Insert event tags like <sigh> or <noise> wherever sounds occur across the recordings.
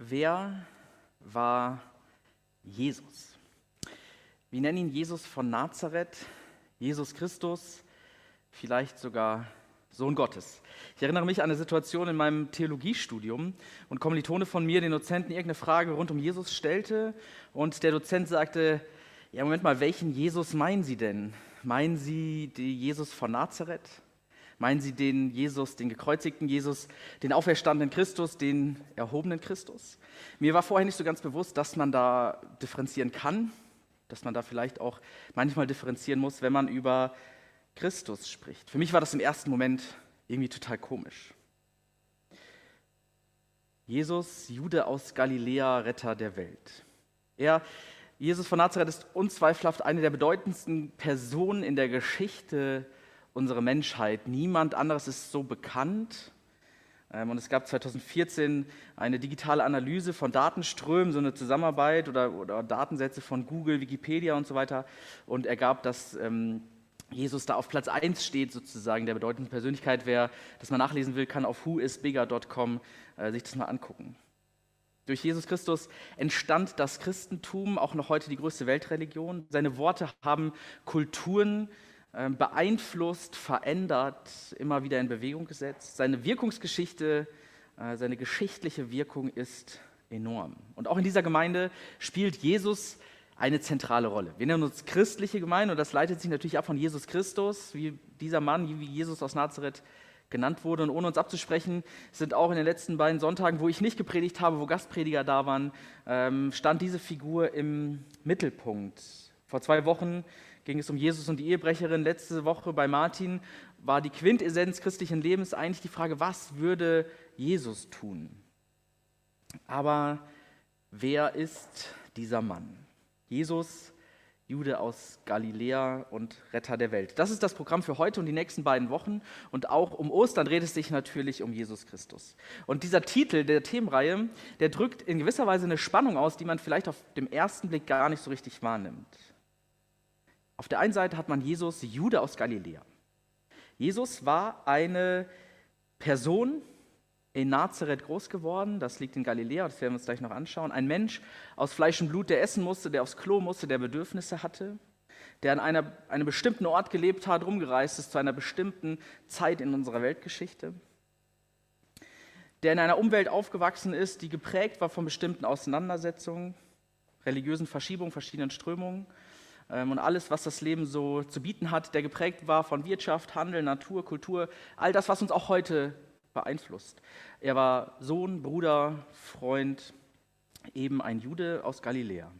Wer war Jesus? Wir nennen ihn Jesus von Nazareth, Jesus Christus, vielleicht sogar Sohn Gottes. Ich erinnere mich an eine Situation in meinem Theologiestudium und Kommilitone von mir, den Dozenten, irgendeine Frage rund um Jesus stellte und der Dozent sagte, ja, Moment mal, welchen Jesus meinen Sie denn? Meinen Sie den Jesus von Nazareth? Meinen Sie den Jesus, den gekreuzigten Jesus, den auferstandenen Christus, den erhobenen Christus? Mir war vorher nicht so ganz bewusst, dass man da differenzieren kann, dass man da vielleicht auch manchmal differenzieren muss, wenn man über Christus spricht. Für mich war das im ersten Moment irgendwie total komisch. Jesus, Jude aus Galiläa, Retter der Welt. Er, Jesus von Nazareth, ist unzweifelhaft eine der bedeutendsten Personen in der Geschichte unsere Menschheit. Niemand anderes ist so bekannt. Ähm, und es gab 2014 eine digitale Analyse von Datenströmen, so eine Zusammenarbeit oder, oder Datensätze von Google, Wikipedia und so weiter und ergab, dass ähm, Jesus da auf Platz 1 steht, sozusagen der bedeutenden Persönlichkeit. Wer das mal nachlesen will, kann auf whoisbigger.com äh, sich das mal angucken. Durch Jesus Christus entstand das Christentum, auch noch heute die größte Weltreligion. Seine Worte haben Kulturen ähm, beeinflusst, verändert, immer wieder in Bewegung gesetzt. Seine Wirkungsgeschichte, äh, seine geschichtliche Wirkung ist enorm. Und auch in dieser Gemeinde spielt Jesus eine zentrale Rolle. Wir nennen uns christliche Gemeinde und das leitet sich natürlich ab von Jesus Christus, wie dieser Mann, wie Jesus aus Nazareth genannt wurde. Und ohne uns abzusprechen, sind auch in den letzten beiden Sonntagen, wo ich nicht gepredigt habe, wo Gastprediger da waren, ähm, stand diese Figur im Mittelpunkt. Vor zwei Wochen ging es um Jesus und die Ehebrecherin. Letzte Woche bei Martin war die Quintessenz christlichen Lebens eigentlich die Frage, was würde Jesus tun? Aber wer ist dieser Mann? Jesus, Jude aus Galiläa und Retter der Welt. Das ist das Programm für heute und die nächsten beiden Wochen. Und auch um Ostern dreht es sich natürlich um Jesus Christus. Und dieser Titel der Themenreihe, der drückt in gewisser Weise eine Spannung aus, die man vielleicht auf dem ersten Blick gar nicht so richtig wahrnimmt. Auf der einen Seite hat man Jesus, Jude aus Galiläa. Jesus war eine Person in Nazareth groß geworden, das liegt in Galiläa, das werden wir uns gleich noch anschauen. Ein Mensch aus Fleisch und Blut, der essen musste, der aufs Klo musste, der Bedürfnisse hatte, der an einer, einem bestimmten Ort gelebt hat, rumgereist ist zu einer bestimmten Zeit in unserer Weltgeschichte, der in einer Umwelt aufgewachsen ist, die geprägt war von bestimmten Auseinandersetzungen, religiösen Verschiebungen, verschiedenen Strömungen und alles, was das Leben so zu bieten hat, der geprägt war von Wirtschaft, Handel, Natur, Kultur, all das, was uns auch heute beeinflusst. Er war Sohn, Bruder, Freund, eben ein Jude aus Galiläa.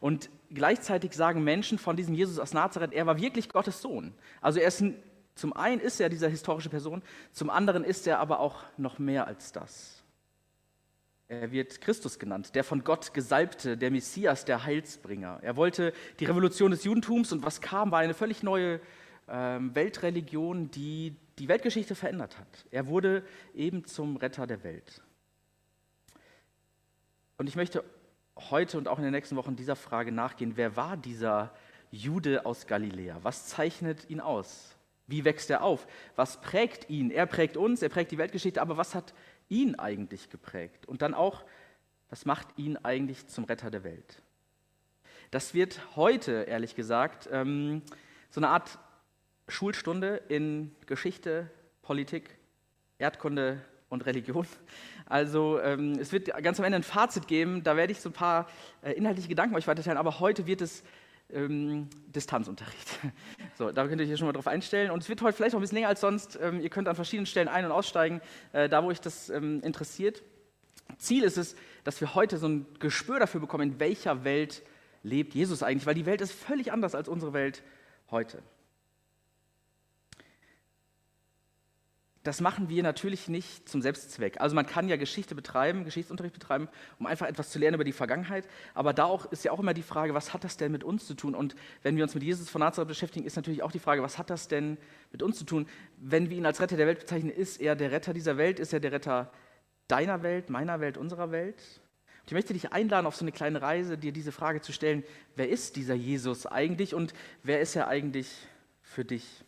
Und gleichzeitig sagen Menschen von diesem Jesus aus Nazareth, er war wirklich Gottes Sohn. Also er ist ein, zum einen ist er diese historische Person, zum anderen ist er aber auch noch mehr als das. Er wird Christus genannt, der von Gott Gesalbte, der Messias, der Heilsbringer. Er wollte die Revolution des Judentums und was kam, war eine völlig neue ähm, Weltreligion, die die Weltgeschichte verändert hat. Er wurde eben zum Retter der Welt. Und ich möchte heute und auch in den nächsten Wochen dieser Frage nachgehen, wer war dieser Jude aus Galiläa? Was zeichnet ihn aus? Wie wächst er auf? Was prägt ihn? Er prägt uns, er prägt die Weltgeschichte, aber was hat ihn eigentlich geprägt? Und dann auch, was macht ihn eigentlich zum Retter der Welt? Das wird heute, ehrlich gesagt, ähm, so eine Art Schulstunde in Geschichte, Politik, Erdkunde und Religion. Also ähm, es wird ganz am Ende ein Fazit geben, da werde ich so ein paar äh, inhaltliche Gedanken euch weiterteilen, aber heute wird es ähm, Distanzunterricht. <laughs> So, da könnt ihr euch schon mal drauf einstellen. Und es wird heute vielleicht auch ein bisschen länger als sonst. Ähm, ihr könnt an verschiedenen Stellen ein- und aussteigen, äh, da wo euch das ähm, interessiert. Ziel ist es, dass wir heute so ein Gespür dafür bekommen, in welcher Welt lebt Jesus eigentlich, weil die Welt ist völlig anders als unsere Welt heute. Das machen wir natürlich nicht zum Selbstzweck. Also man kann ja Geschichte betreiben, Geschichtsunterricht betreiben, um einfach etwas zu lernen über die Vergangenheit. Aber da auch, ist ja auch immer die Frage, was hat das denn mit uns zu tun? Und wenn wir uns mit Jesus von Nazareth beschäftigen, ist natürlich auch die Frage, was hat das denn mit uns zu tun? Wenn wir ihn als Retter der Welt bezeichnen, ist er der Retter dieser Welt? Ist er der Retter deiner Welt, meiner Welt, unserer Welt? Und ich möchte dich einladen, auf so eine kleine Reise, dir diese Frage zu stellen, wer ist dieser Jesus eigentlich und wer ist er eigentlich für dich?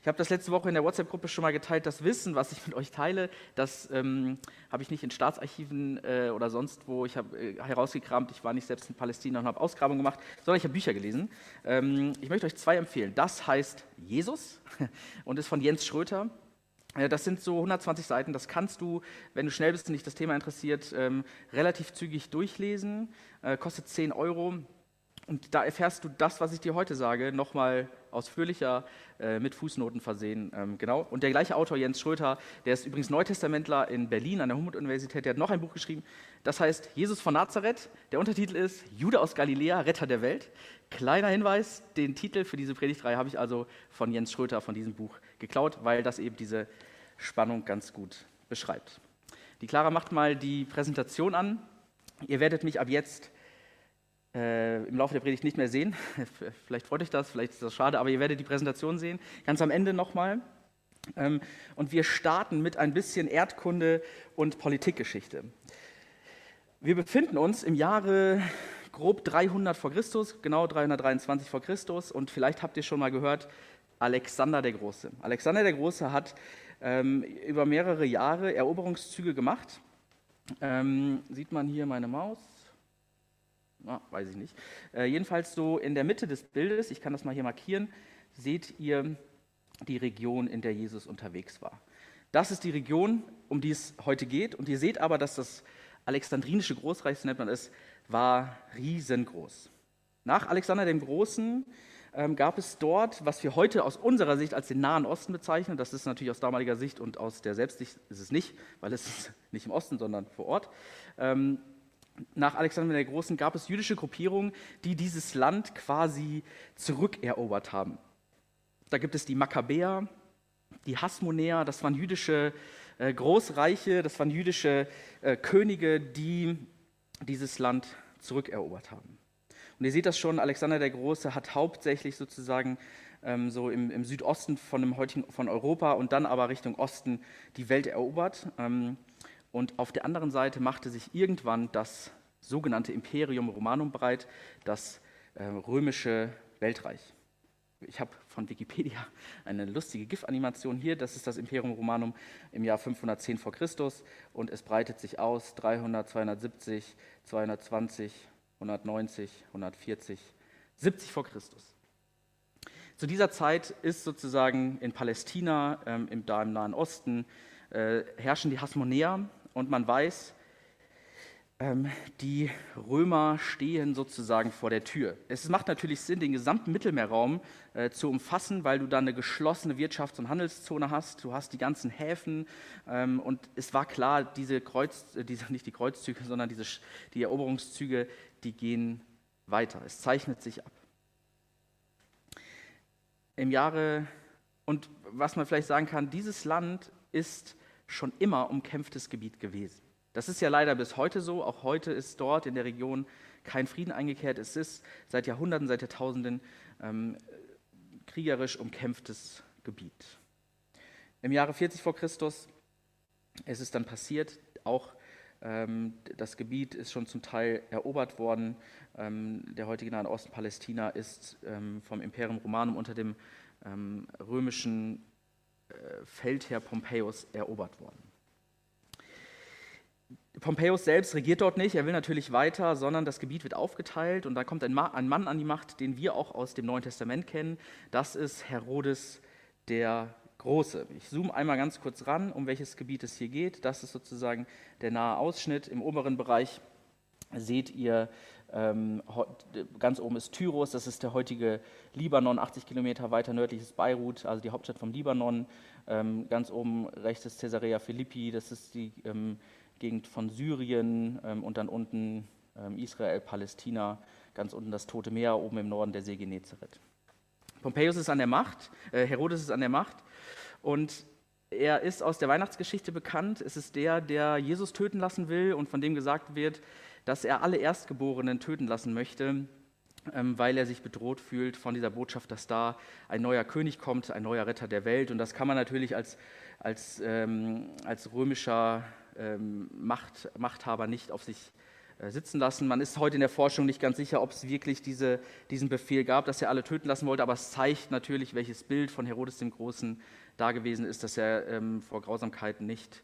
Ich habe das letzte Woche in der WhatsApp-Gruppe schon mal geteilt. Das Wissen, was ich mit euch teile, das ähm, habe ich nicht in Staatsarchiven äh, oder sonst wo. Ich habe äh, herausgekramt. Ich war nicht selbst in Palästina und habe Ausgrabungen gemacht, sondern ich habe Bücher gelesen. Ähm, ich möchte euch zwei empfehlen. Das heißt Jesus <laughs> und ist von Jens Schröter. Äh, das sind so 120 Seiten. Das kannst du, wenn du schnell bist und dich das Thema interessiert, ähm, relativ zügig durchlesen. Äh, kostet 10 Euro. Und da erfährst du das, was ich dir heute sage, nochmal ausführlicher äh, mit Fußnoten versehen. Ähm, genau. Und der gleiche Autor, Jens Schröter, der ist übrigens Neutestamentler in Berlin an der Humboldt-Universität, der hat noch ein Buch geschrieben, das heißt Jesus von Nazareth. Der Untertitel ist Jude aus Galiläa, Retter der Welt. Kleiner Hinweis, den Titel für diese Predigtreihe habe ich also von Jens Schröter von diesem Buch geklaut, weil das eben diese Spannung ganz gut beschreibt. Die Clara macht mal die Präsentation an. Ihr werdet mich ab jetzt äh, im Laufe der Predigt nicht mehr sehen. <laughs> vielleicht freut euch das, vielleicht ist das schade, aber ihr werdet die Präsentation sehen. Ganz am Ende nochmal. Ähm, und wir starten mit ein bisschen Erdkunde und Politikgeschichte. Wir befinden uns im Jahre grob 300 vor Christus, genau 323 vor Christus. Und vielleicht habt ihr schon mal gehört, Alexander der Große. Alexander der Große hat ähm, über mehrere Jahre Eroberungszüge gemacht. Ähm, sieht man hier meine Maus? Na, weiß ich nicht. Äh, jedenfalls so in der Mitte des Bildes, ich kann das mal hier markieren, seht ihr die Region, in der Jesus unterwegs war. Das ist die Region, um die es heute geht. Und ihr seht aber, dass das alexandrinische Großreich, so nennt man es, war riesengroß. Nach Alexander dem Großen ähm, gab es dort, was wir heute aus unserer Sicht als den Nahen Osten bezeichnen, das ist natürlich aus damaliger Sicht und aus der Selbstsicht ist es nicht, weil es ist nicht im Osten, sondern vor Ort, ähm, nach Alexander der Großen gab es jüdische Gruppierungen, die dieses Land quasi zurückerobert haben. Da gibt es die Makkabäer, die Hasmonäer, das waren jüdische äh, Großreiche, das waren jüdische äh, Könige, die dieses Land zurückerobert haben. Und ihr seht das schon, Alexander der Große hat hauptsächlich sozusagen ähm, so im, im, Südosten von, dem heutigen, von Europa und dann aber Richtung Osten die Welt erobert. Ähm, und auf der anderen Seite machte sich irgendwann das sogenannte Imperium Romanum breit, das äh, römische Weltreich. Ich habe von Wikipedia <laughs> eine lustige GIF-Animation hier. Das ist das Imperium Romanum im Jahr 510 vor Christus und es breitet sich aus 300, 270, 220, 190, 140, 70 vor Christus. Zu dieser Zeit ist sozusagen in Palästina, ähm, im, da im Nahen Osten, äh, herrschen die Hasmonäer, und man weiß, ähm, die Römer stehen sozusagen vor der Tür. Es macht natürlich Sinn, den gesamten Mittelmeerraum äh, zu umfassen, weil du da eine geschlossene Wirtschafts- und Handelszone hast. Du hast die ganzen Häfen ähm, und es war klar, diese Kreuz, äh, diese, nicht die Kreuzzüge, sondern diese, die Eroberungszüge, die gehen weiter. Es zeichnet sich ab. Im Jahre, und was man vielleicht sagen kann, dieses Land ist schon immer umkämpftes Gebiet gewesen. Das ist ja leider bis heute so. Auch heute ist dort in der Region kein Frieden eingekehrt. Es ist seit Jahrhunderten, seit Jahrtausenden ähm, kriegerisch umkämpftes Gebiet. Im Jahre 40 vor Christus ist es dann passiert, auch ähm, das Gebiet ist schon zum Teil erobert worden. Ähm, der heutige Nahe Osten Palästina ist ähm, vom Imperium Romanum unter dem ähm, römischen Feldherr Pompeius erobert worden. Pompeius selbst regiert dort nicht, er will natürlich weiter, sondern das Gebiet wird aufgeteilt und da kommt ein, Mann an die Macht, den wir auch aus dem Neuen Testament kennen. Das ist Herodes der Große. Ich zoome einmal ganz kurz ran, um welches Gebiet es hier geht. Das ist sozusagen der nahe Ausschnitt. Im oberen Bereich seht ihr ähm, ganz oben ist Tyros, das ist der heutige Libanon, 80 Kilometer weiter nördlich ist Beirut, also die Hauptstadt vom Libanon. Ähm, ganz oben rechts ist Caesarea Philippi, das ist die ähm, Gegend von Syrien und dann unten Israel, Palästina, ganz unten das Tote Meer, oben im Norden der See Genezareth. Pompeius ist an der Macht, äh, Herodes ist an der Macht und er ist aus der Weihnachtsgeschichte bekannt. Es ist der, der Jesus töten lassen will und von dem gesagt wird, dass er alle Erstgeborenen töten lassen möchte, ähm, weil er sich bedroht fühlt von dieser Botschaft, dass da ein neuer König kommt, ein neuer Retter der Welt. Und das kann man natürlich als, als, ähm, als römischer ähm, Macht, Machthaber nicht auf sich äh, sitzen lassen. Man ist heute in der Forschung nicht ganz sicher, ob es wirklich diese, diesen Befehl gab, dass er alle töten lassen wollte, aber es zeigt natürlich, welches Bild von Herodes dem Großen da gewesen ist, dass er ähm, vor Grausamkeiten nicht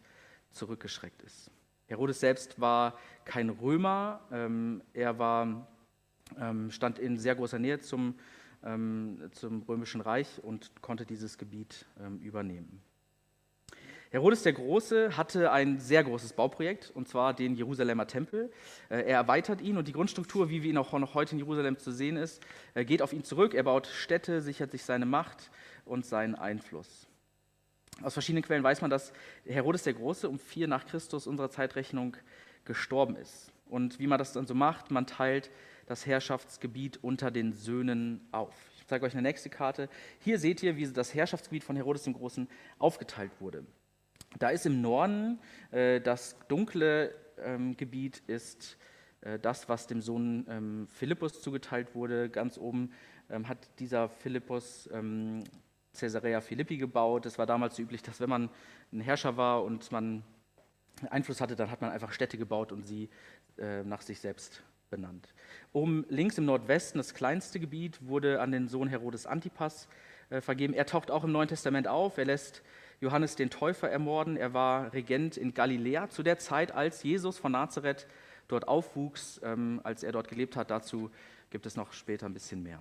zurückgeschreckt ist. Herodes selbst war kein Römer, ähm, er war, ähm, stand in sehr großer Nähe zum, ähm, zum Römischen Reich und konnte dieses Gebiet ähm, übernehmen. Herodes der Große hatte ein sehr großes Bauprojekt, und zwar den Jerusalemer Tempel. Äh, er erweitert ihn und die Grundstruktur, wie wir ihn auch noch heute in Jerusalem zu sehen ist, äh, geht auf ihn zurück. Er baut Städte, sichert sich seine Macht und seinen Einfluss. Aus verschiedenen Quellen weiß man, dass Herodes der Große um vier nach Christus unserer Zeitrechnung gestorben ist. Und wie man das dann so macht, man teilt das Herrschaftsgebiet unter den Söhnen auf. Ich zeige euch eine nächste Karte. Hier seht ihr, wie das Herrschaftsgebiet von Herodes dem Großen aufgeteilt wurde. Da ist im Norden äh, das dunkle ähm, Gebiet, ist äh, das, was dem Sohn ähm, Philippus zugeteilt wurde. Ganz oben ähm, hat dieser Philippus ähm, Caesarea Philippi gebaut. Es war damals so üblich, dass wenn man ein Herrscher war und man Einfluss hatte, dann hat man einfach Städte gebaut und sie äh, nach sich selbst benannt. Oben links im Nordwesten, das kleinste Gebiet, wurde an den Sohn Herodes Antipas äh, vergeben. Er taucht auch im Neuen Testament auf. Er lässt Johannes den Täufer ermorden. Er war Regent in Galiläa zu der Zeit, als Jesus von Nazareth dort aufwuchs, ähm, als er dort gelebt hat. Dazu gibt es noch später ein bisschen mehr.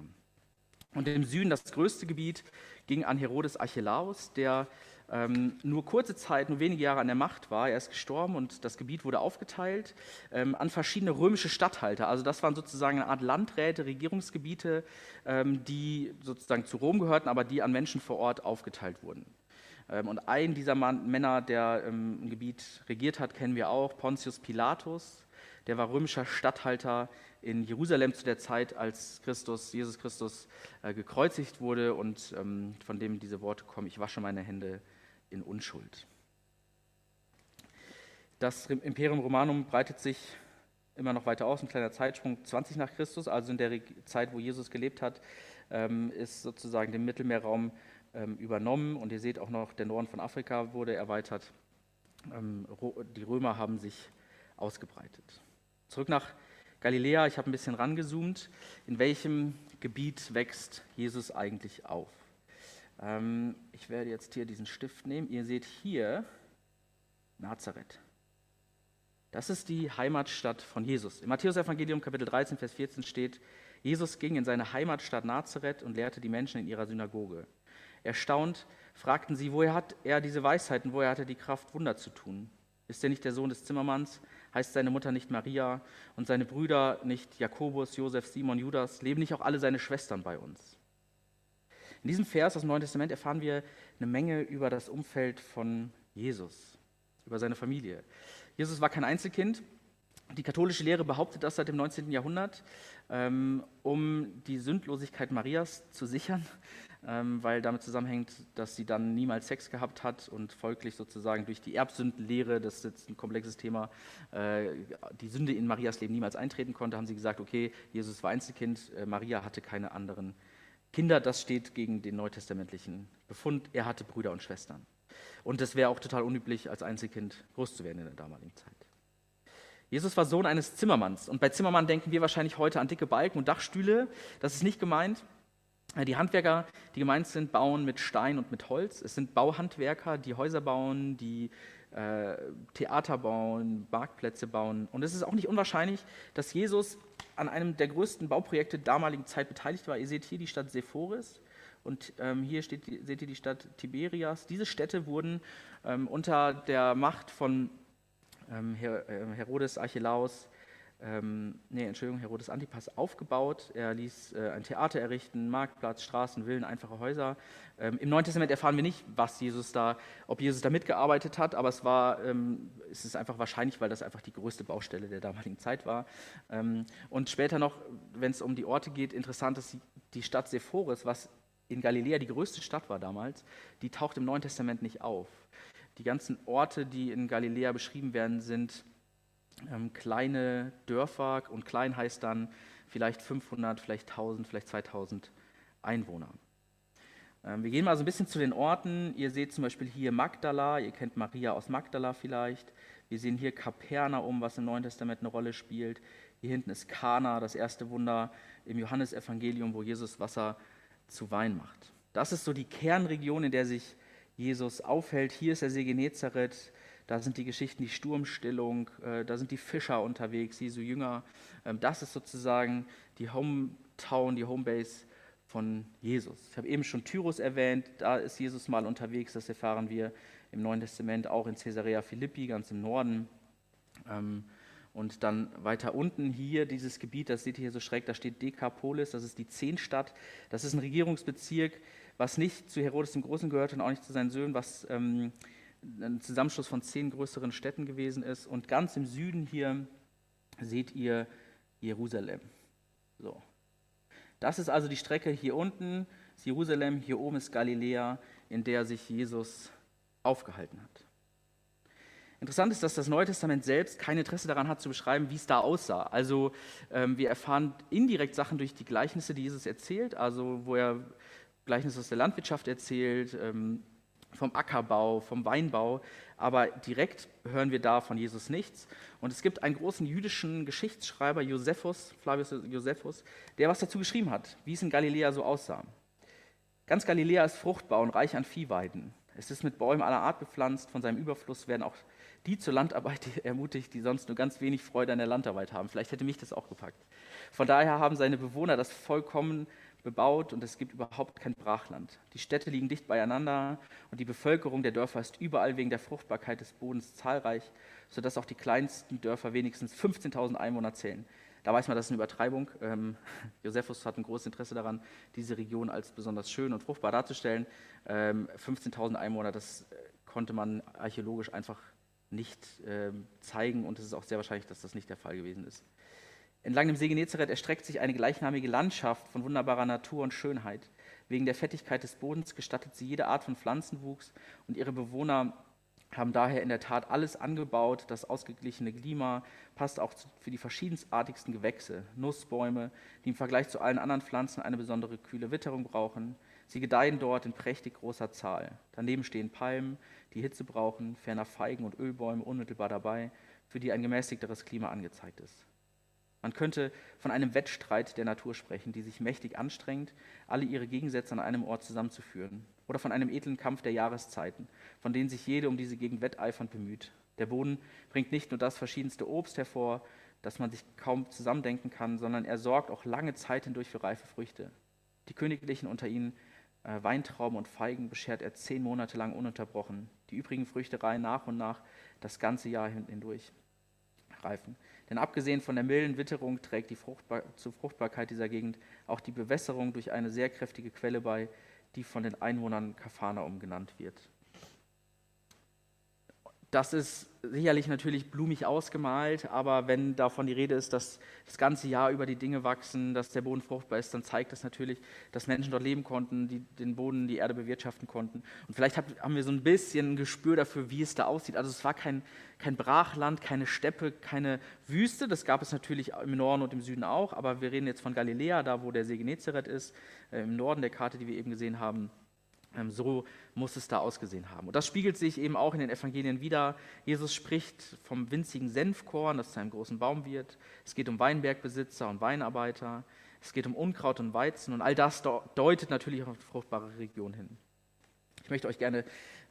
Und im Süden, das größte Gebiet, ging an Herodes Archelaus, der ähm, nur kurze Zeit, nur wenige Jahre an der Macht war. Er ist gestorben und das Gebiet wurde aufgeteilt ähm, an verschiedene römische Statthalter. Also das waren sozusagen eine Art Landräte, Regierungsgebiete, ähm, die sozusagen zu Rom gehörten, aber die an Menschen vor Ort aufgeteilt wurden. Ähm, und einen dieser Männer, der ähm, ein Gebiet regiert hat, kennen wir auch, Pontius Pilatus. Der war römischer Statthalter in Jerusalem zu der Zeit, als Christus, Jesus Christus äh, gekreuzigt wurde und ähm, von dem diese Worte kommen, ich wasche meine Hände in Unschuld. Das Imperium Romanum breitet sich immer noch weiter aus, ein kleiner Zeitsprung, 20 nach Christus, also in der Zeit, wo Jesus gelebt hat, ist sozusagen dem Mittelmeerraum ähm, übernommen. Und ihr seht auch noch, der Norden von Afrika wurde erweitert. Ähm, die Römer haben sich ausgebreitet. Zurück nach Galiläa, ich habe ein bisschen rangezoomt. In welchem Gebiet wächst Jesus eigentlich auf? Ähm, ich werde jetzt hier diesen Stift nehmen. Ihr seht hier Nazareth. Das ist die Heimatstadt von Jesus. Im Matthäus-Evangelium, Kapitel 13, Vers 14 steht: Jesus ging in seine Heimatstadt Nazareth und lehrte die Menschen in ihrer Synagoge. Erstaunt fragten sie, woher hat er diese Weisheiten, woher hat er die Kraft, Wunder zu tun? Ist er nicht der Sohn des Zimmermanns? Heißt seine Mutter nicht Maria und seine Brüder nicht Jakobus, Josef, Simon, Judas? Leben nicht auch alle seine Schwestern bei uns? In diesem Vers aus dem Neuen Testament erfahren wir eine Menge über das Umfeld von Jesus, über seine Familie. Jesus war kein Einzelkind. Die katholische Lehre behauptet das seit dem 19. Jahrhundert, ähm, um die Sündlosigkeit Marias zu sichern weil damit zusammenhängt, dass sie dann niemals Sex gehabt hat und folglich sozusagen durch die Erbsündenlehre, das ist jetzt ein komplexes Thema, äh, die Sünde in Marias Leben niemals eintreten konnte, haben sie gesagt, okay, Jesus war Einzelkind, äh, Maria hatte keine anderen Kinder, das steht gegen den neutestamentlichen Befund, er hatte Brüder und Schwestern. Und es wäre auch total unüblich, als Einzelkind groß zu werden in der damaligen Zeit. Jesus war Sohn eines Zimmermanns. Und bei Zimmermann denken wir wahrscheinlich heute an dicke Balken und Dachstühle. Das ist nicht gemeint. Die Handwerker, die gemeint sind, bauen mit Stein und mit Holz. Es sind Bauhandwerker, die Häuser bauen, die äh, Theater bauen, Marktplätze bauen. Und es ist auch nicht unwahrscheinlich, dass Jesus an einem der größten Bauprojekte der damaligen Zeit beteiligt war. Ihr seht hier die Stadt Sephoris und ähm, hier steht, seht ihr die Stadt Tiberias. Diese Städte wurden ähm, unter der Macht von ähm, Her äh, Herodes Archelaus ähm, nee, Entschuldigung, Herodes Antipas aufgebaut. Er ließ äh, ein Theater errichten, Marktplatz, Straßen, Villen, einfache Häuser. Ähm, Im Neuen Testament erfahren wir nicht, was Jesus da, ob Jesus da mitgearbeitet hat, aber es war, ähm, es ist einfach wahrscheinlich, weil das einfach die größte Baustelle der damaligen Zeit war. Ähm, und später noch, wenn es um die Orte geht, interessant ist die Stadt Sephoris, was in Galiläa die größte Stadt war damals, die taucht im Neuen Testament nicht auf. Die ganzen Orte, die in Galiläa beschrieben werden, sind ähm, kleine Dörfer und klein heißt dann vielleicht 500, vielleicht 1000, vielleicht 2000 Einwohner. Ähm, wir gehen mal so ein bisschen zu den Orten. Ihr seht zum Beispiel hier Magdala, ihr kennt Maria aus Magdala vielleicht. Wir sehen hier Kapernaum, was im Neuen Testament eine Rolle spielt. Hier hinten ist Kana, das erste Wunder im Johannesevangelium, wo Jesus Wasser zu Wein macht. Das ist so die Kernregion, in der sich Jesus aufhält. Hier ist der See Genezareth, da sind die Geschichten, die Sturmstillung, äh, da sind die Fischer unterwegs, Jesu Jünger. Ähm, das ist sozusagen die Hometown, die Homebase von Jesus. Ich habe eben schon Tyrus erwähnt, da ist Jesus mal unterwegs, das erfahren wir im Neuen Testament auch in Caesarea Philippi, ganz im Norden. Ähm, und dann weiter unten hier dieses Gebiet, das seht ihr hier so schräg, da steht Dekapolis, das ist die Zehnstadt. Das ist ein Regierungsbezirk, was nicht zu Herodes dem Großen gehört und auch nicht zu seinen Söhnen, was ähm, ein Zusammenschluss von zehn größeren Städten gewesen ist. Und ganz im Süden hier seht ihr Jerusalem. So. Das ist also die Strecke hier unten, ist Jerusalem, hier oben ist Galiläa, in der sich Jesus aufgehalten hat. Interessant ist, dass das Neue Testament selbst kein Interesse daran hat zu beschreiben, wie es da aussah. Also ähm, wir erfahren indirekt Sachen durch die Gleichnisse, die Jesus erzählt, also wo er Gleichnisse aus der Landwirtschaft erzählt, ähm, vom Ackerbau, vom Weinbau, aber direkt hören wir da von Jesus nichts. Und es gibt einen großen jüdischen Geschichtsschreiber, Josephus, Flavius Josephus, der was dazu geschrieben hat, wie es in Galiläa so aussah. Ganz Galiläa ist fruchtbar und reich an Viehweiden. Es ist mit Bäumen aller Art bepflanzt, von seinem Überfluss werden auch die zur Landarbeit <laughs> ermutigt, die sonst nur ganz wenig Freude an der Landarbeit haben. Vielleicht hätte mich das auch gepackt. Von daher haben seine Bewohner das vollkommen bebaut und es gibt überhaupt kein Brachland. Die Städte liegen dicht beieinander und die Bevölkerung der Dörfer ist überall wegen der Fruchtbarkeit des Bodens zahlreich, sodass auch die kleinsten Dörfer wenigstens 15.000 Einwohner zählen. Da weiß man, das ist eine Übertreibung. Ähm, <laughs> Josephus hat ein großes Interesse daran, diese Region als besonders schön und fruchtbar darzustellen. Ähm, 15.000 Einwohner, das äh, konnte man archäologisch einfach nicht ähm, zeigen und es ist auch sehr wahrscheinlich, dass das nicht der Fall gewesen ist. Entlang dem See Genezareth erstreckt sich eine gleichnamige Landschaft von wunderbarer Natur und Schönheit. Wegen der Fettigkeit des Bodens gestattet sie jede Art von Pflanzenwuchs und ihre Bewohner haben daher in der Tat alles angebaut. Das ausgeglichene Klima passt auch für die verschiedenartigsten Gewächse, Nussbäume, die im Vergleich zu allen anderen Pflanzen eine besondere kühle Witterung brauchen. Sie gedeihen dort in prächtig großer Zahl. Daneben stehen Palmen, die Hitze brauchen, ferner Feigen und Ölbäume unmittelbar dabei, für die ein gemäßigteres Klima angezeigt ist. Man könnte von einem Wettstreit der Natur sprechen, die sich mächtig anstrengt, alle ihre Gegensätze an einem Ort zusammenzuführen. Oder von einem edlen Kampf der Jahreszeiten, von denen sich jede um diese Gegend wetteifernd bemüht. Der Boden bringt nicht nur das verschiedenste Obst hervor, das man sich kaum zusammendenken kann, sondern er sorgt auch lange Zeit hindurch für reife Früchte. Die Königlichen unter ihnen äh, Weintrauben und Feigen beschert er zehn Monate lang ununterbrochen. Die übrigen Früchte reihen nach und nach das ganze Jahr hindurch reifen. Denn abgesehen von der milden Witterung trägt die Fruchtbar zur Fruchtbarkeit dieser Gegend auch die Bewässerung durch eine sehr kräftige Quelle bei, die von den Einwohnern Kafanaum genannt wird. Das ist sicherlich natürlich blumig ausgemalt, aber wenn davon die Rede ist, dass das ganze Jahr über die Dinge wachsen, dass der Boden fruchtbar ist, dann zeigt das natürlich, dass Menschen dort leben konnten, die den Boden, die Erde bewirtschaften konnten. Und vielleicht haben wir so ein bisschen ein Gespür dafür, wie es da aussieht. Also es war kein, kein Brachland, keine Steppe, keine Wüste. Das gab es natürlich im Norden und im Süden auch, aber wir reden jetzt von Galiläa, da wo der See Genezareth ist, äh, im Norden der Karte, die wir eben gesehen haben. Ähm, so muss es da ausgesehen haben. Und das spiegelt sich eben auch in den Evangelien wieder. Jesus spricht vom winzigen Senfkorn, das zu einem großen Baum wird. Es geht um Weinbergbesitzer und Weinarbeiter. Es geht um Unkraut und Weizen. Und all das deutet natürlich auf die fruchtbare Region hin. Ich möchte euch gerne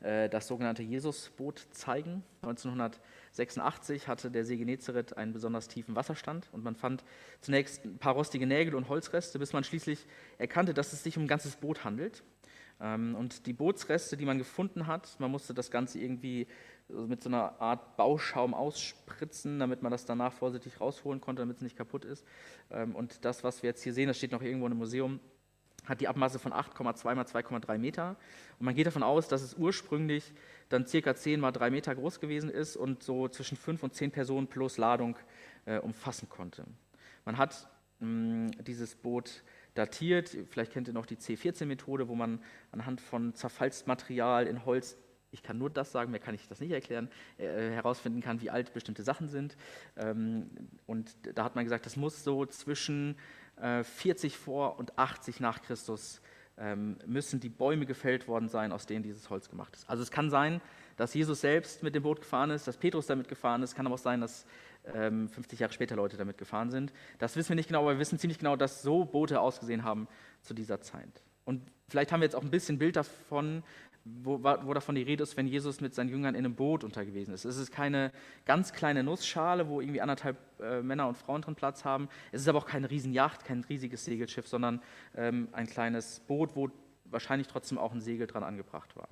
äh, das sogenannte Jesusboot zeigen. 1986 hatte der See Genezareth einen besonders tiefen Wasserstand und man fand zunächst ein paar rostige Nägel und Holzreste, bis man schließlich erkannte, dass es sich um ein ganzes Boot handelt. Ähm, und die Bootsreste, die man gefunden hat, man musste das Ganze irgendwie mit so einer Art Bauschaum ausspritzen, damit man das danach vorsichtig rausholen konnte, damit es nicht kaputt ist. Ähm, und das, was wir jetzt hier sehen, das steht noch irgendwo im Museum, hat die Abmaße von 8,2 mal 2,3 Meter. Und man geht davon aus, dass es ursprünglich dann circa 10 mal 3 Meter groß gewesen ist und so zwischen 5 und 10 Personen plus Ladung äh, umfassen konnte. Man hat mh, dieses Boot datiert. Vielleicht kennt ihr noch die C14-Methode, wo man anhand von Zerfallsmaterial in Holz, ich kann nur das sagen, mehr kann ich das nicht erklären, äh, herausfinden kann, wie alt bestimmte Sachen sind. Ähm, und da hat man gesagt, das muss so zwischen äh, 40 vor und 80 nach Christus ähm, müssen die Bäume gefällt worden sein, aus denen dieses Holz gemacht ist. Also es kann sein, dass Jesus selbst mit dem Boot gefahren ist, dass Petrus damit gefahren ist. Kann aber auch sein, dass ähm, 50 Jahre später Leute damit gefahren sind. Das wissen wir nicht genau, aber wir wissen ziemlich genau, dass so Boote ausgesehen haben zu dieser Zeit. Und vielleicht haben wir jetzt auch ein bisschen Bild davon, wo, wo, davon die Rede ist, wenn Jesus mit seinen Jüngern in einem Boot untergewiesen ist. Es ist keine ganz kleine Nussschale, wo irgendwie anderthalb äh, Männer und Frauen drin Platz haben. Es ist aber auch keine Riesenjacht, kein riesiges Segelschiff, sondern ähm, ein kleines Boot, wo wahrscheinlich trotzdem auch ein Segel dran angebracht war.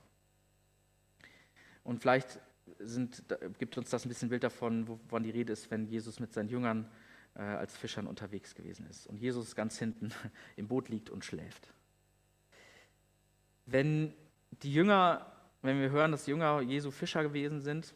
Und vielleicht sind, gibt uns das ein bisschen Bild davon, wovon die Rede ist, wenn Jesus mit seinen Jüngern äh, als Fischern unterwegs gewesen ist und Jesus ganz hinten <laughs> im Boot liegt und schläft. Wenn die Jünger, wenn wir hören, dass die Jünger Jesu Fischer gewesen sind,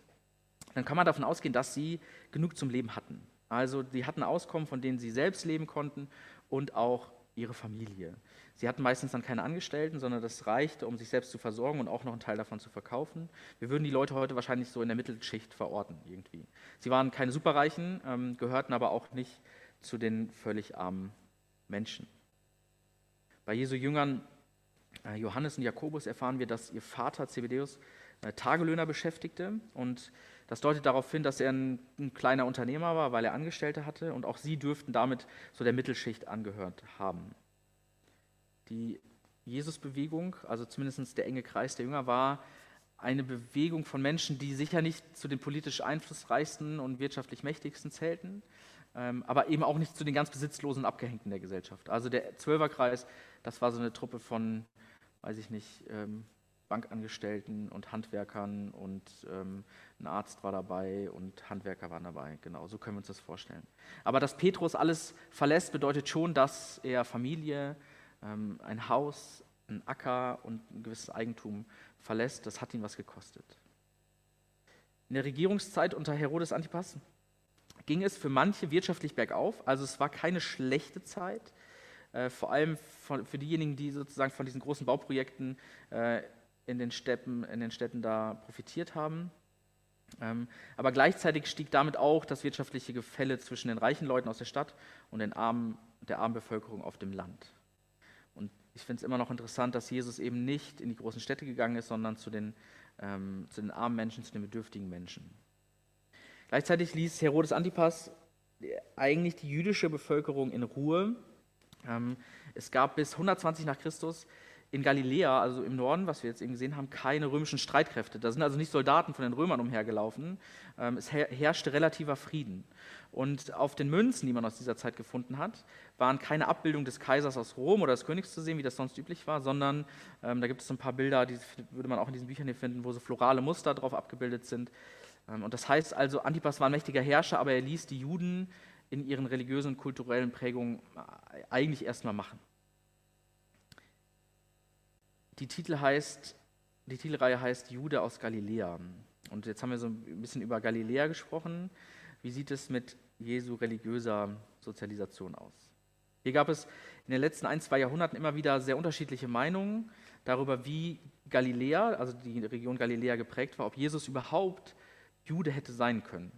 dann kann man davon ausgehen, dass sie genug zum Leben hatten. Also sie hatten Auskommen, von denen sie selbst leben konnten und auch ihre Familie. Sie hatten meistens dann keine Angestellten, sondern das reichte, um sich selbst zu versorgen und auch noch einen Teil davon zu verkaufen. Wir würden die Leute heute wahrscheinlich so in der Mittelschicht verorten irgendwie. Sie waren keine Superreichen, ähm, gehörten aber auch nicht zu den völlig armen Menschen. Bei Jesu Jüngern äh, Johannes und Jakobus erfahren wir, dass ihr Vater Zebedeus äh, Tagelöhner beschäftigte und das deutet darauf hin, dass er ein, ein, kleiner Unternehmer war, weil er Angestellte hatte und auch sie dürften damit so der Mittelschicht angehört haben. Die Jesusbewegung, also zumindest der enge Kreis der Jünger, war eine Bewegung von Menschen, die sicher nicht zu den politisch einflussreichsten und wirtschaftlich mächtigsten zählten, ähm, aber eben auch nicht zu den ganz besitzlosen und Abgehängten der Gesellschaft. Also der Zwölferkreis, das war so eine Truppe von, weiß ich nicht, ähm, Bankangestellten und Handwerkern und ähm, ein Arzt war dabei und Handwerker waren dabei. Genau, so können wir uns das vorstellen. Aber dass Petrus alles verlässt, bedeutet schon, dass er Familie, ähm, ein Haus, ein Acker und ein gewisses Eigentum verlässt. Das hat ihn was gekostet. In der Regierungszeit unter Herodes Antipas ging es für manche wirtschaftlich bergauf. Also es war keine schlechte Zeit, äh, vor allem für diejenigen, die sozusagen von diesen großen Bauprojekten äh, in den, Steppen, in den Städten da profitiert haben. Ähm, aber gleichzeitig stieg damit auch das wirtschaftliche Gefälle zwischen den reichen Leuten aus der Stadt und den armen, der armen Bevölkerung auf dem Land. Und ich finde es immer noch interessant, dass Jesus eben nicht in die großen Städte gegangen ist, sondern zu den, ähm, zu den armen Menschen, zu den bedürftigen Menschen. Gleichzeitig ließ Herodes Antipas eigentlich die jüdische Bevölkerung in Ruhe. Ähm, es gab bis 120 nach Christus in Galiläa, also im Norden, was wir jetzt eben gesehen haben, keine römischen Streitkräfte. Da sind also nicht Soldaten von den Römern umhergelaufen. Ähm, es herrschte relativer Frieden. Und auf den Münzen, die man aus dieser Zeit gefunden hat, waren keine Abbildungen des Kaisers aus Rom oder des Königs zu sehen, wie das sonst üblich war, sondern ähm, da gibt es ein paar Bilder, die würde man auch in diesen Büchern hier finden, wo so florale Muster drauf abgebildet sind. Ähm, und das heißt also, Antipas war ein mächtiger Herrscher, aber er ließ die Juden in ihren religiösen und kulturellen Prägungen äh, eigentlich erstmal machen. Die, Titel heißt, die Titelreihe heißt Jude aus Galiläa. Und jetzt haben wir so ein bisschen über Galiläa gesprochen. Wie sieht es mit Jesu religiöser Sozialisation aus? Hier gab es in den letzten ein, zwei Jahrhunderten immer wieder sehr unterschiedliche Meinungen darüber, wie Galiläa, also die Region Galiläa geprägt war, ob Jesus überhaupt Jude hätte sein können.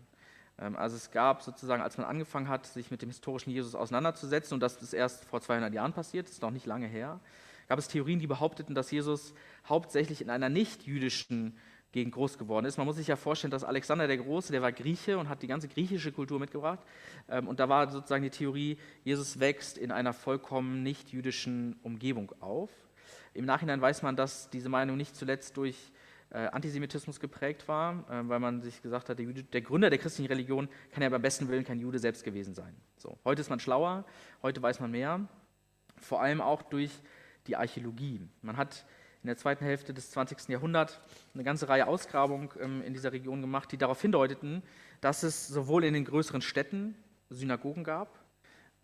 Ähm, also es gab sozusagen, als man angefangen hat, sich mit dem historischen Jesus auseinanderzusetzen, und das ist erst vor 200 Jahren passiert, das ist noch nicht lange her, gab es Theorien, die behaupteten, dass Jesus hauptsächlich in einer nicht-jüdischen Gegend groß geworden ist. Man muss sich ja vorstellen, dass Alexander der Große, der war Grieche und hat die ganze griechische Kultur mitgebracht. Ähm, und da war sozusagen die Theorie, Jesus wächst in einer vollkommen nicht-jüdischen Umgebung auf. Im Nachhinein weiß man, dass diese Meinung nicht zuletzt durch äh, Antisemitismus geprägt war, äh, weil man sich gesagt hat, der, Jude, der, Gründer der christlichen Religion kann ja beim besten Willen kein Jude selbst gewesen sein. So, heute ist man schlauer, heute weiß man mehr, vor allem auch durch die Archäologie. Man hat in der zweiten Hälfte des 20. Jahrhunderts eine ganze Reihe Ausgrabungen ähm, in dieser Region gemacht, die darauf hindeuteten, dass es sowohl in den größeren Städten Synagogen gab,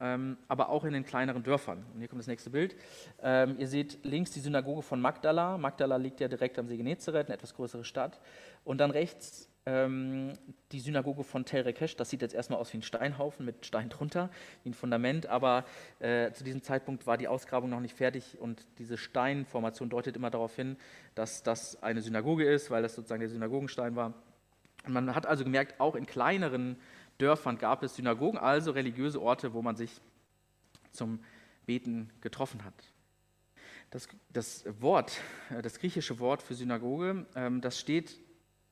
ähm, aber auch in den kleineren Dörfern. Und hier kommt das nächste Bild. Ähm, ihr seht links die Synagoge von Magdala. Magdala liegt ja direkt am See Genezareth, eine etwas größere Stadt. Und dann rechts ähm, die Synagoge von Tel Rekesh, das sieht jetzt erstmal aus wie ein Steinhaufen mit Stein drunter, wie ein Fundament, aber äh, zu diesem Zeitpunkt war die Ausgrabung noch nicht fertig und diese Steinformation deutet immer darauf hin, dass das eine Synagoge ist, weil das sozusagen der Synagogenstein war. Und man hat also gemerkt, auch in kleineren Dörfern gab es Synagogen, also religiöse Orte, wo man sich zum Beten getroffen hat. Das, das Wort, äh, das griechische Wort für Synagoge, ähm, das steht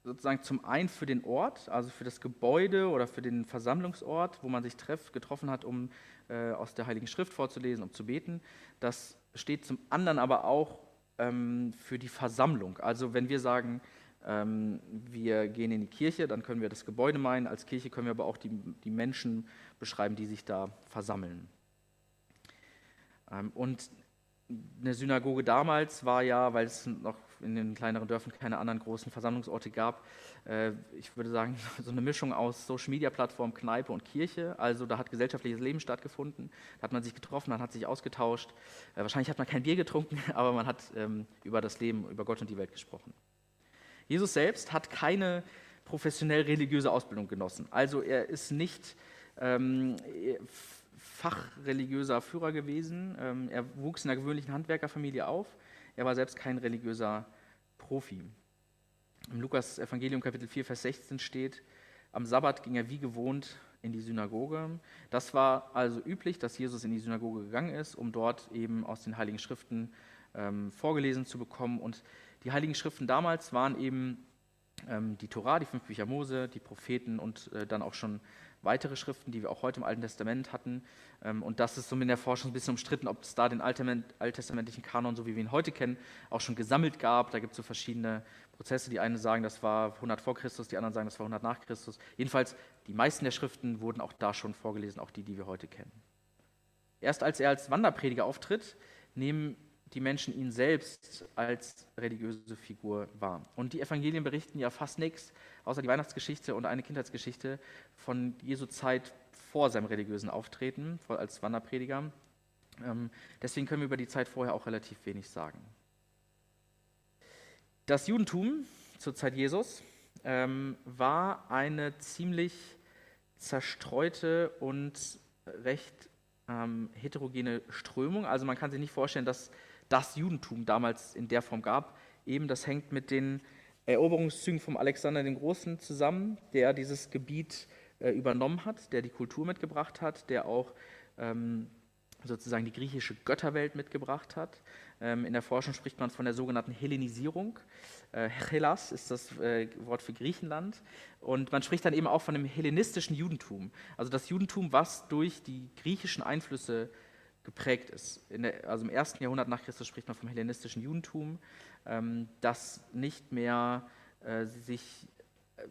sozusagen zum einen für den Ort, also für das Gebäude oder für den Versammlungsort, wo man sich treff, getroffen hat, um äh, aus der Heiligen Schrift vorzulesen, um zu beten. Das steht zum anderen aber auch ähm, für die Versammlung. Also wenn wir sagen, ähm, wir gehen in die Kirche, dann können wir das Gebäude meinen. Als Kirche können wir aber auch die, die Menschen beschreiben, die sich da versammeln. Ähm, und eine Synagoge damals war ja, weil es noch in den kleineren Dörfern keine anderen großen Versammlungsorte gab, äh, ich würde sagen, <laughs> so eine Mischung aus Social-Media-Plattform, Kneipe und Kirche. Also da hat gesellschaftliches Leben stattgefunden, da hat man sich getroffen, man hat sich ausgetauscht. Äh, wahrscheinlich hat man kein Bier getrunken, <laughs> aber man hat ähm, über das Leben, über Gott und die Welt gesprochen. Jesus selbst hat keine professionell religiöse Ausbildung genossen. Also er ist nicht ähm, fachreligiöser Führer gewesen. Ähm, er wuchs in einer gewöhnlichen Handwerkerfamilie auf. Er war selbst kein religiöser Profi. Im Lukas Evangelium Kapitel 4, Vers 16 steht, am Sabbat ging er wie gewohnt in die Synagoge. Das war also üblich, dass Jesus in die Synagoge gegangen ist, um dort eben aus den Heiligen Schriften ähm, vorgelesen zu bekommen. Und die Heiligen Schriften damals waren eben ähm, die Torah, die fünf Bücher Mose, die Propheten und äh, dann auch schon weitere Schriften, die wir auch heute im Alten Testament hatten. Ähm, und das ist so in der Forschung ein bisschen umstritten, ob es da den alttestamentlichen Kanon, so wie wir ihn heute kennen, auch schon gesammelt gab. Da gibt es so verschiedene Prozesse. Die einen sagen, das war 100 vor Christus, die anderen sagen, das war 100 nach Christus. Jedenfalls, die meisten der Schriften wurden auch da schon vorgelesen, auch die, die wir heute kennen. Erst als er als Wanderprediger auftritt, nehmen die Menschen ihn selbst als religiöse Figur wahr. Und die Evangelien berichten ja fast nichts, außer die Weihnachtsgeschichte und eine Kindheitsgeschichte von Jesu Zeit vor seinem religiösen Auftreten als Wanderprediger. Ähm, deswegen können wir über die Zeit vorher auch relativ wenig sagen. Das Judentum zur Zeit Jesus ähm, war eine ziemlich zerstreute und recht ähm, heterogene Strömung. Also man kann sich nicht vorstellen, dass das Judentum damals in der Form gab. Eben das hängt mit den Eroberungszügen vom Alexander den Großen zusammen, der dieses Gebiet äh, übernommen hat, der die Kultur mitgebracht hat, der auch ähm, sozusagen die griechische Götterwelt mitgebracht hat. Ähm, in der Forschung spricht man von der sogenannten Hellenisierung. Äh, Hellas ist das äh, Wort für Griechenland. Und man spricht dann eben auch von dem hellenistischen Judentum. Also das Judentum, was durch die griechischen Einflüsse geprägt ist. Der, also im ersten Jahrhundert nach Christus spricht man vom hellenistischen Judentum, ähm, das nicht mehr äh, sich äh,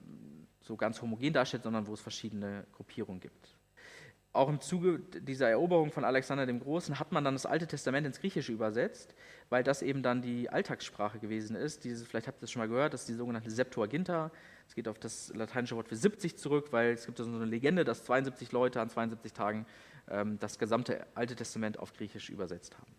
so ganz homogen darstellt, sondern wo es verschiedene Gruppierungen gibt. Auch im Zuge dieser Eroberung von Alexander dem Großen hat man dann das Alte Testament ins Griechische übersetzt, weil das eben dann die Alltagssprache gewesen ist. Diese, vielleicht habt ihr es schon mal gehört, das ist die sogenannte Septuaginta. Es geht auf das lateinische Wort für 70 zurück, weil es gibt so eine Legende, dass 72 Leute an 72 Tagen ähm, das gesamte Alte Testament auf Griechisch übersetzt haben.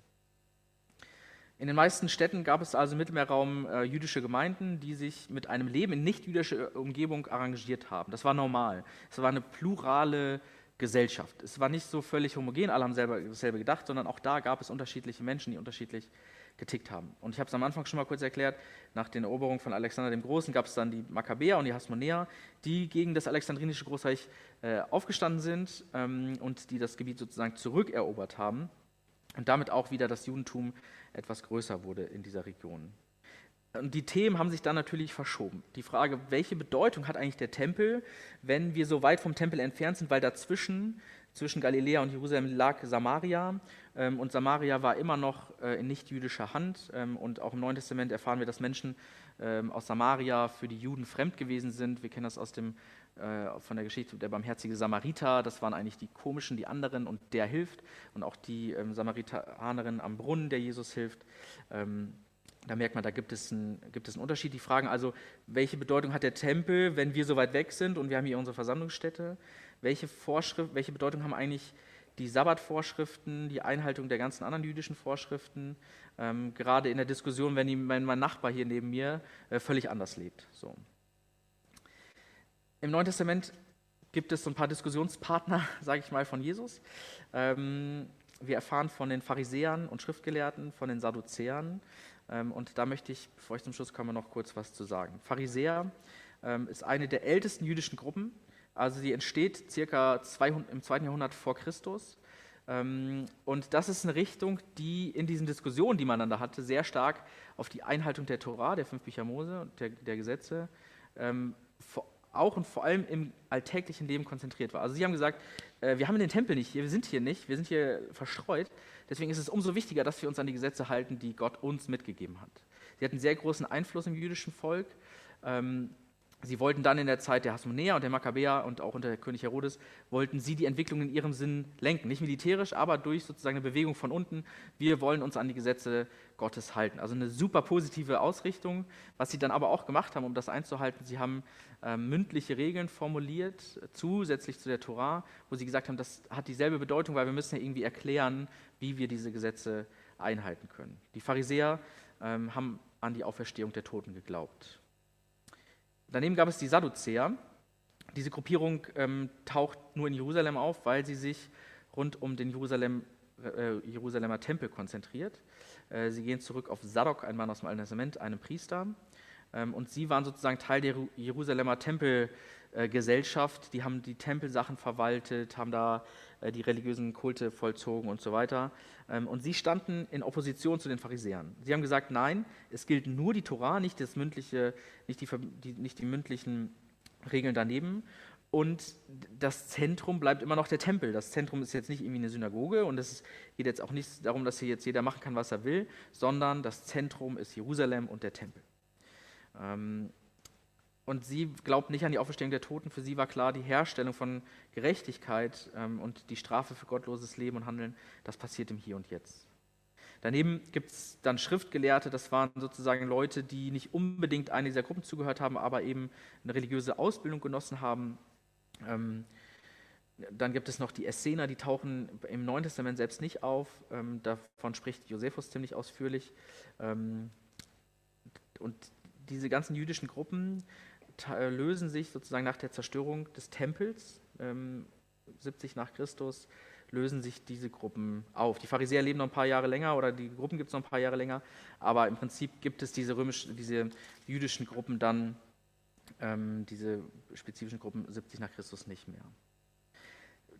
In den meisten Städten gab es also im Mittelmeerraum äh, jüdische Gemeinden, die sich mit einem Leben in nicht-jüdischer Umgebung arrangiert haben. Das war normal. Es war eine plurale Gesellschaft. Es war nicht so völlig homogen, alle haben selber dasselbe gedacht, sondern auch da gab es unterschiedliche Menschen, die unterschiedlich getickt haben. Und ich habe es am Anfang schon mal kurz erklärt, nach den Eroberungen von Alexander dem Großen gab es dann die Makkabäer und die Hasmonäer, die gegen das alexandrinische Großreich äh, aufgestanden sind ähm, und die das Gebiet sozusagen zurückerobert haben und damit auch wieder das Judentum etwas größer wurde in dieser Region. Und die Themen haben sich dann natürlich verschoben. Die Frage, welche Bedeutung hat eigentlich der Tempel, wenn wir so weit vom Tempel entfernt sind, weil dazwischen zwischen Galiläa und Jerusalem lag Samaria ähm, und Samaria war immer noch äh, in nicht-jüdischer Hand. Ähm, und auch im Neuen Testament erfahren wir, dass Menschen ähm, aus Samaria für die Juden fremd gewesen sind. Wir kennen das aus dem, äh, von der Geschichte der barmherzige Samariter. Das waren eigentlich die komischen, die anderen und der hilft. Und auch die Samaritanerin am Brunnen, der Jesus hilft. Da merkt man, da gibt es, einen, gibt es einen Unterschied. Die fragen also, welche Bedeutung hat der Tempel, wenn wir so weit weg sind und wir haben hier unsere Versammlungsstätte? welche, Vorschrift, welche Bedeutung haben eigentlich die Sabbatvorschriften, die Einhaltung der ganzen anderen jüdischen Vorschriften, ähm, gerade in der Diskussion, wenn, die, wenn, mein Nachbar hier neben mir äh, völlig anders lebt. So. Im Neuen Testament gibt es so ein paar Diskussionspartner, <laughs> sage ich mal, von Jesus. Ähm, wir erfahren von den Pharisäern und Schriftgelehrten, von den Sadduzäern. Ähm, und da möchte ich, bevor ich zum Schluss komme, noch kurz was zu sagen. Pharisäer ähm, ist eine der ältesten jüdischen Gruppen also sie entsteht circa 200, im zweiten Jahrhundert vor Christus. Ähm, und das ist eine Richtung, die in diesen Diskussionen, die man dann da hatte, sehr stark auf die Einhaltung der Torah, der fünf Bücher Mose und der, der Gesetze auch und vor allem im alltäglichen Leben konzentriert war. Also sie haben gesagt, äh, wir haben den Tempel nicht hier, wir sind hier nicht, wir sind hier verstreut. Deswegen ist es umso wichtiger, dass wir uns an die Gesetze halten, die Gott uns mitgegeben hat. Sie hatten sehr großen Einfluss im jüdischen Volk. Ähm, Sie wollten dann in der Zeit der Hasmonäer und der Makkabäer und auch unter König Herodes, wollten sie die Entwicklung in ihrem Sinn lenken. Nicht militärisch, aber durch sozusagen eine Bewegung von unten. Wir wollen uns an die Gesetze Gottes halten. Also eine super positive Ausrichtung. Was sie dann aber auch gemacht haben, um das einzuhalten, sie haben äh, mündliche Regeln formuliert, zusätzlich zu der Torah, wo sie gesagt haben, das hat dieselbe Bedeutung, weil wir müssen ja irgendwie erklären, wie wir diese Gesetze einhalten können. Die Pharisäer ähm, haben an die Auferstehung der Toten geglaubt. Daneben gab es die Sadduzäer. Diese Gruppierung ähm, taucht nur in Jerusalem auf, weil sie sich rund um den Jerusalem, äh, Jerusalemer Tempel konzentriert. Äh, sie gehen zurück auf Sadok, ein Mann aus dem Alten Testament, einem Priester. Ähm, und sie waren sozusagen Teil der Jerusalemer Tempelgesellschaft. Äh, die haben die Tempelsachen verwaltet, haben da äh, die religiösen Kulte vollzogen und so weiter. Ähm, und sie standen in Opposition zu den Pharisäern. Sie haben gesagt, nein, es gilt nur die Torah, nicht, das mündliche, nicht, die, die, nicht die mündlichen Regeln daneben. Und das Zentrum bleibt immer noch der Tempel. Das Zentrum ist jetzt nicht irgendwie eine Synagoge und es geht jetzt auch nicht darum, dass hier jetzt jeder machen kann, was er will, sondern das Zentrum ist Jerusalem und der Tempel. Ähm, und sie glaubt nicht an die Auferstehung der Toten. Für sie war klar, die Herstellung von Gerechtigkeit ähm, und die Strafe für gottloses Leben und Handeln, das passiert im Hier und Jetzt. Daneben gibt es dann Schriftgelehrte, das waren sozusagen Leute, die nicht unbedingt eine dieser Gruppen zugehört haben, aber eben eine religiöse Ausbildung genossen haben. Ähm, dann gibt es noch die Essener, die tauchen im Neuen Testament selbst nicht auf. Ähm, davon spricht Josephus ziemlich ausführlich. Ähm, und diese ganzen jüdischen Gruppen lösen sich sozusagen nach der Zerstörung des Tempels, ähm, 70 nach Christus, lösen sich diese Gruppen auf. Die Pharisäer leben noch ein paar Jahre länger oder die Gruppen gibt es noch ein paar Jahre länger, aber im Prinzip gibt es diese, römisch, diese jüdischen Gruppen dann, ähm, diese spezifischen Gruppen 70 nach Christus nicht mehr.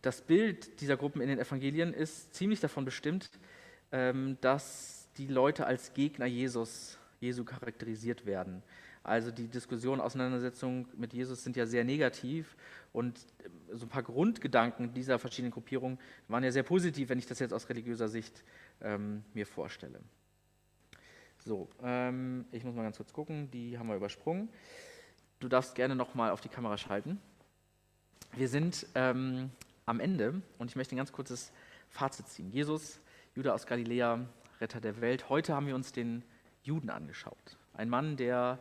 Das Bild dieser Gruppen in den Evangelien ist ziemlich davon bestimmt, ähm, dass die Leute als Gegner Jesus, Jesu charakterisiert werden. Also die Diskussion, Auseinandersetzungen mit Jesus sind ja sehr negativ und äh, so ein paar Grundgedanken dieser verschiedenen Gruppierungen waren ja sehr positiv, wenn ich das jetzt aus religiöser Sicht ähm, mir vorstelle. So, ähm, ich muss mal ganz kurz gucken, die haben wir übersprungen. Du darfst gerne nochmal auf die Kamera schalten. Wir sind ähm, am Ende und ich möchte ein ganz kurzes Fazit ziehen. Jesus, Judah aus Galiläa, Retter der Welt. Heute haben wir uns den Juden angeschaut. Ein Mann, der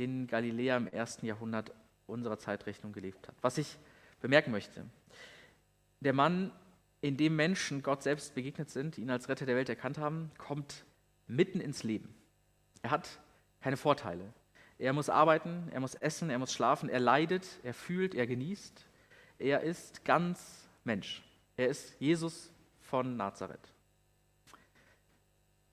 in Galiläa im ersten Jahrhundert unserer Zeitrechnung gelebt hat. Was ich bemerken möchte, der Mann, in dem Menschen Gott selbst begegnet sind, ihn als Retter der Welt erkannt haben, kommt mitten ins Leben. Er hat keine Vorteile. Er muss arbeiten, er muss essen, er muss schlafen, er leidet, er fühlt, er genießt. Er ist ganz Mensch. Er ist Jesus von Nazareth.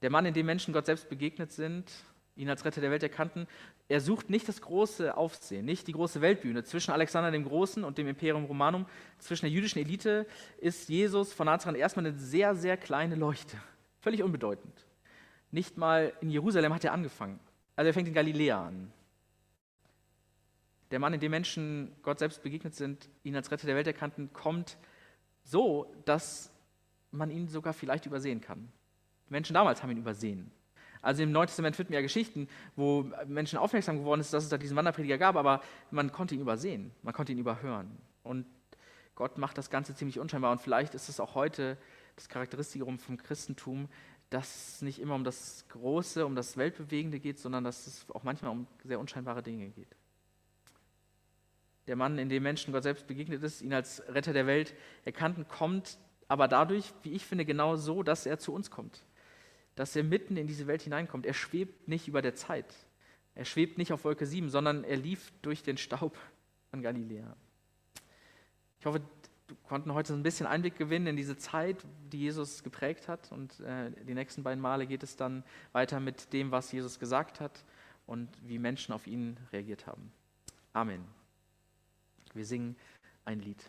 Der Mann, in dem Menschen Gott selbst begegnet sind, ihn als Retter der Welt erkannten, er sucht nicht das große Aufsehen, nicht die große Weltbühne. Zwischen Alexander dem Großen und dem Imperium Romanum, zwischen der jüdischen Elite, ist Jesus von Nazareth erstmal eine sehr, sehr kleine Leuchte. Völlig unbedeutend. Nicht mal in Jerusalem hat er angefangen. Also er fängt in Galiläa an. Der Mann, in dem Menschen Gott selbst begegnet sind, ihn als Retter der Welt erkannten, kommt so, dass man ihn sogar vielleicht übersehen kann. Die Menschen damals haben ihn übersehen. Also im Neuen Testament finden wir ja Geschichten, wo Menschen aufmerksam geworden sind, dass es da diesen Wanderprediger gab, aber man konnte ihn übersehen, man konnte ihn überhören. Und Gott macht das Ganze ziemlich unscheinbar. Und vielleicht ist es auch heute das Charakteristikum vom Christentum, dass es nicht immer um das Große, um das Weltbewegende geht, sondern dass es auch manchmal um sehr unscheinbare Dinge geht. Der Mann, in dem Menschen Gott selbst begegnet ist, ihn als Retter der Welt erkannten, kommt aber dadurch, wie ich finde, genau so, dass er zu uns kommt dass er mitten in diese Welt hineinkommt. Er schwebt nicht über der Zeit. Er schwebt nicht auf Wolke 7, sondern er lief durch den Staub von Galiläa. Ich hoffe, du konnten heute so ein bisschen Einblick gewinnen in diese Zeit, die Jesus geprägt hat. Und äh, die nächsten beiden Male geht es dann weiter mit dem, was Jesus gesagt hat und wie Menschen auf ihn reagiert haben. Amen. Wir singen ein Lied.